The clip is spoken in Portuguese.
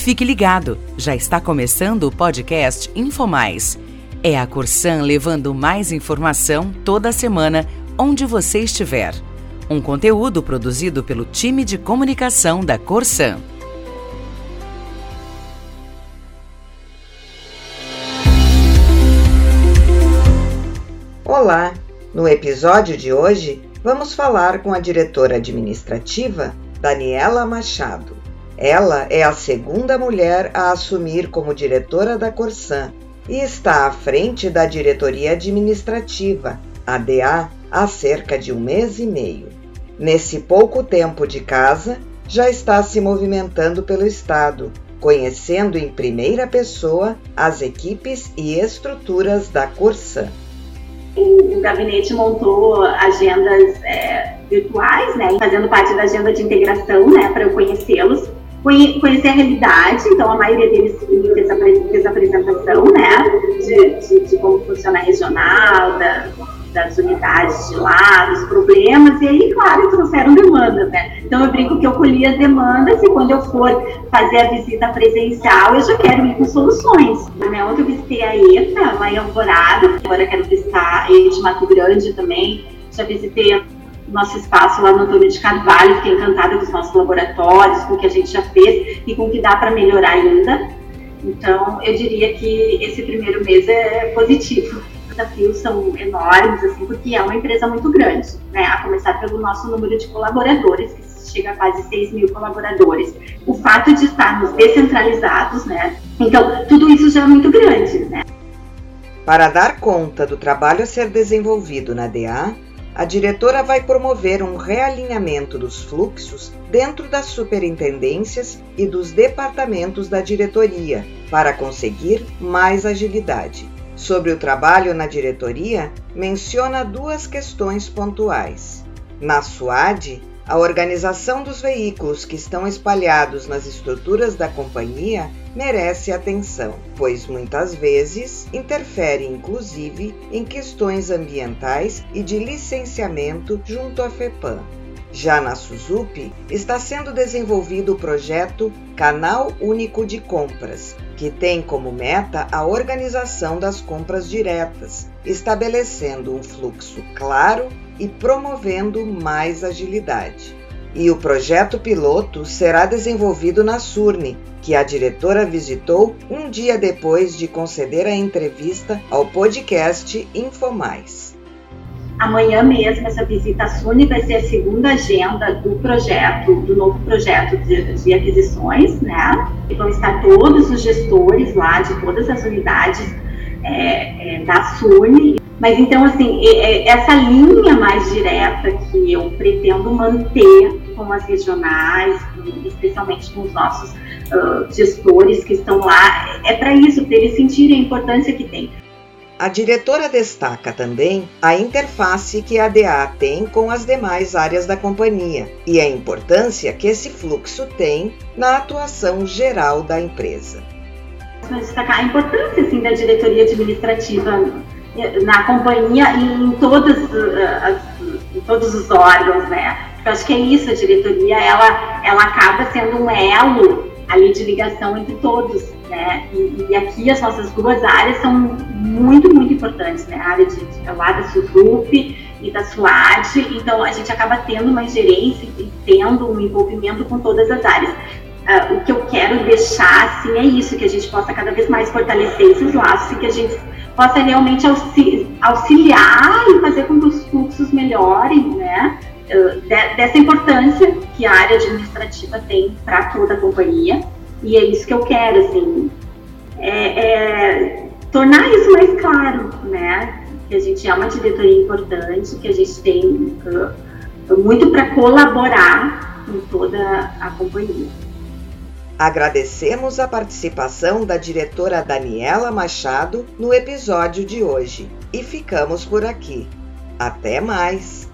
Fique ligado, já está começando o podcast InfoMais. É a Corsan levando mais informação toda semana, onde você estiver. Um conteúdo produzido pelo time de comunicação da Corsan. Olá! No episódio de hoje, vamos falar com a diretora administrativa, Daniela Machado. Ela é a segunda mulher a assumir como diretora da Corsan e está à frente da diretoria administrativa, ADA, há cerca de um mês e meio. Nesse pouco tempo de casa, já está se movimentando pelo Estado, conhecendo em primeira pessoa as equipes e estruturas da Corsan. O, gabinete montou agendas é, virtuais, né, fazendo parte da agenda de integração, né, para eu conhecê-los conhecer a realidade, então a maioria deles fez a, fez a apresentação, né, de, de, de, como funciona a regional, da, das unidades de lá, dos problemas, e aí, claro, trouxeram demandas, né. Então eu brinco que eu colhi as demandas e quando eu for fazer a visita presencial, eu já quero ir com soluções. Né? Ontem eu visitei a ETA, lá em Alvorada, agora quero visitar a de Mato Grande também, já visitei nosso espaço lá no Antônio de Carvalho, fiquei encantada com os nossos laboratórios, com o que a gente já fez e com o que dá para melhorar ainda. Então, eu diria que esse primeiro mês é positivo. Os desafios são enormes, assim, porque é uma empresa muito grande, né? A começar pelo nosso número de colaboradores, que chega a quase 6 mil colaboradores. O fato de estarmos descentralizados, né? Então, tudo isso já é muito grande, né? Para dar conta do trabalho a ser desenvolvido na DA, a diretora vai promover um realinhamento dos fluxos dentro das superintendências e dos departamentos da diretoria para conseguir mais agilidade. Sobre o trabalho na diretoria, menciona duas questões pontuais. Na SUAD, a organização dos veículos que estão espalhados nas estruturas da companhia merece atenção, pois muitas vezes interfere inclusive em questões ambientais e de licenciamento junto à FEPAM. Já na Suzupi, está sendo desenvolvido o projeto Canal Único de Compras, que tem como meta a organização das compras diretas, estabelecendo um fluxo claro e promovendo mais agilidade. E o projeto piloto será desenvolvido na Surne, que a diretora visitou um dia depois de conceder a entrevista ao podcast InfoMais. Amanhã mesmo, essa visita à Surne vai ser a segunda agenda do projeto, do novo projeto de, de aquisições, né? E vão estar todos os gestores lá de todas as unidades é, é, da Surne mas então, assim, essa linha mais direta que eu pretendo manter com as regionais, especialmente com os nossos uh, gestores que estão lá, é para isso, para eles sentirem a importância que tem. A diretora destaca também a interface que a DA tem com as demais áreas da companhia e a importância que esse fluxo tem na atuação geral da empresa. Destacar a importância assim, da diretoria administrativa na companhia e uh, em todos os órgãos, né? Porque eu acho que é isso, a diretoria, ela, ela acaba sendo um elo ali de ligação entre todos, né? E, e aqui as nossas duas áreas são muito, muito importantes, né? A área de, de lá da SUSUP e da SUAD, então a gente acaba tendo uma gerência e tendo um envolvimento com todas as áreas. Uh, o que eu quero deixar, assim, é isso, que a gente possa cada vez mais fortalecer esses laços e que a gente possa realmente auxiliar e fazer com que os fluxos melhorem, né? Dessa importância que a área administrativa tem para toda a companhia. E é isso que eu quero, assim, é, é tornar isso mais claro, né? Que a gente é uma diretoria importante, que a gente tem uh, muito para colaborar com toda a companhia. Agradecemos a participação da diretora Daniela Machado no episódio de hoje e ficamos por aqui. Até mais!